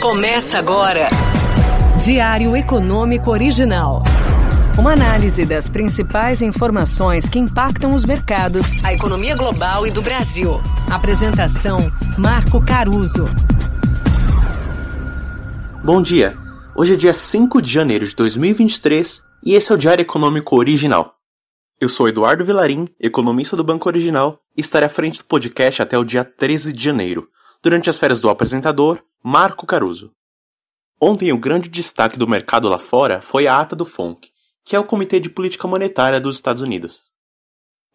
Começa agora. Diário Econômico Original. Uma análise das principais informações que impactam os mercados, a economia global e do Brasil. Apresentação: Marco Caruso. Bom dia. Hoje é dia 5 de janeiro de 2023 e esse é o Diário Econômico Original. Eu sou Eduardo Vilarim, economista do Banco Original, e estarei à frente do podcast até o dia 13 de janeiro, durante as férias do apresentador, Marco Caruso. Ontem o grande destaque do mercado lá fora foi a ata do FONC, que é o Comitê de Política Monetária dos Estados Unidos.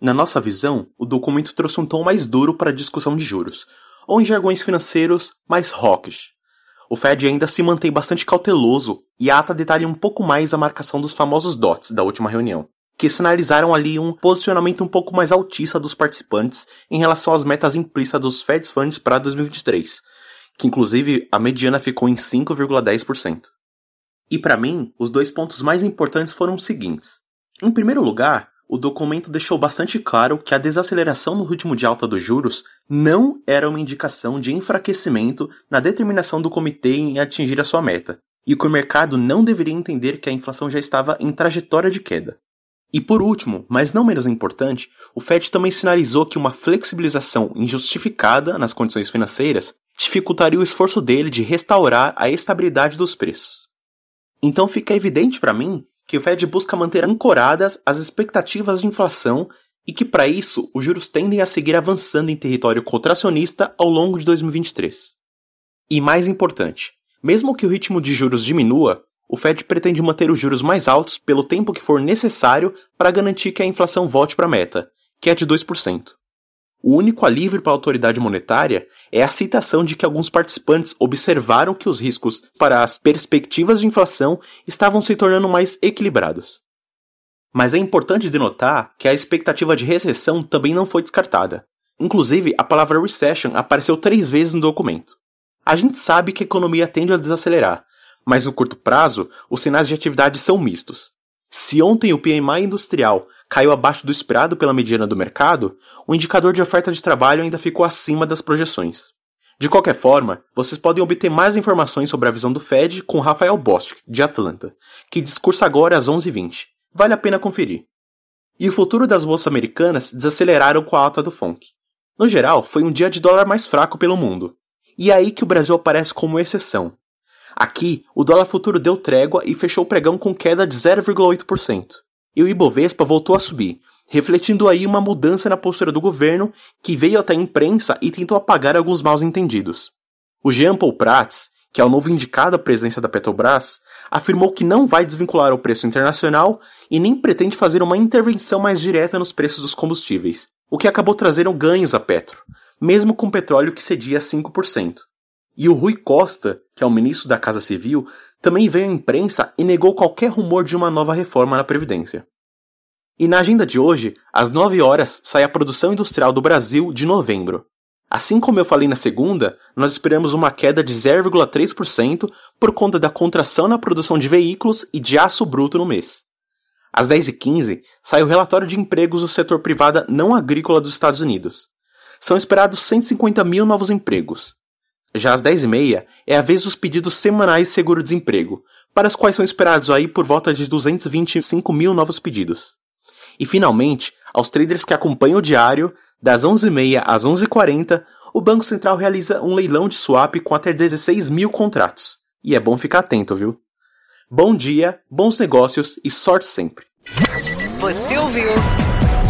Na nossa visão, o documento trouxe um tom mais duro para a discussão de juros, ou em jargões financeiros, mais hawkish. O Fed ainda se mantém bastante cauteloso e a ata detalha um pouco mais a marcação dos famosos dots da última reunião que sinalizaram ali um posicionamento um pouco mais altista dos participantes em relação às metas implícitas dos Fed Funds para 2023, que inclusive a mediana ficou em 5,10%. E para mim, os dois pontos mais importantes foram os seguintes. Em primeiro lugar, o documento deixou bastante claro que a desaceleração no ritmo de alta dos juros não era uma indicação de enfraquecimento na determinação do comitê em atingir a sua meta, e que o mercado não deveria entender que a inflação já estava em trajetória de queda. E por último, mas não menos importante, o Fed também sinalizou que uma flexibilização injustificada nas condições financeiras dificultaria o esforço dele de restaurar a estabilidade dos preços. Então fica evidente para mim que o Fed busca manter ancoradas as expectativas de inflação e que para isso os juros tendem a seguir avançando em território contracionista ao longo de 2023. E mais importante, mesmo que o ritmo de juros diminua, o Fed pretende manter os juros mais altos pelo tempo que for necessário para garantir que a inflação volte para a meta, que é de 2%. O único alívio para a autoridade monetária é a citação de que alguns participantes observaram que os riscos para as perspectivas de inflação estavam se tornando mais equilibrados. Mas é importante denotar que a expectativa de recessão também não foi descartada. Inclusive, a palavra recession apareceu três vezes no documento. A gente sabe que a economia tende a desacelerar, mas no curto prazo, os sinais de atividade são mistos. Se ontem o PMI industrial caiu abaixo do esperado pela mediana do mercado, o indicador de oferta de trabalho ainda ficou acima das projeções. De qualquer forma, vocês podem obter mais informações sobre a visão do Fed com Rafael Bostic, de Atlanta, que discursa agora às 11h20. Vale a pena conferir. E o futuro das bolsas americanas desaceleraram com a alta do FONC. No geral, foi um dia de dólar mais fraco pelo mundo. E é aí que o Brasil aparece como exceção, Aqui, o dólar futuro deu trégua e fechou o pregão com queda de 0,8%. E o Ibovespa voltou a subir, refletindo aí uma mudança na postura do governo, que veio até a imprensa e tentou apagar alguns maus entendidos. O Jean Paul Prats, que é o novo indicado à presidência da Petrobras, afirmou que não vai desvincular o preço internacional e nem pretende fazer uma intervenção mais direta nos preços dos combustíveis, o que acabou trazendo ganhos à Petro, mesmo com petróleo que cedia 5%. E o Rui Costa, que é o ministro da Casa Civil, também veio à imprensa e negou qualquer rumor de uma nova reforma na Previdência. E na agenda de hoje, às 9 horas, sai a produção industrial do Brasil de novembro. Assim como eu falei na segunda, nós esperamos uma queda de 0,3% por conta da contração na produção de veículos e de aço bruto no mês. Às 10h15, sai o relatório de empregos do setor privado não agrícola dos Estados Unidos. São esperados 150 mil novos empregos, já às 10h30 é a vez dos pedidos semanais de seguro-desemprego, para os quais são esperados aí por volta de 225 mil novos pedidos. E finalmente, aos traders que acompanham o diário, das 11h30 às 11h40, o Banco Central realiza um leilão de swap com até 16 mil contratos. E é bom ficar atento, viu? Bom dia, bons negócios e sorte sempre! Você ouviu?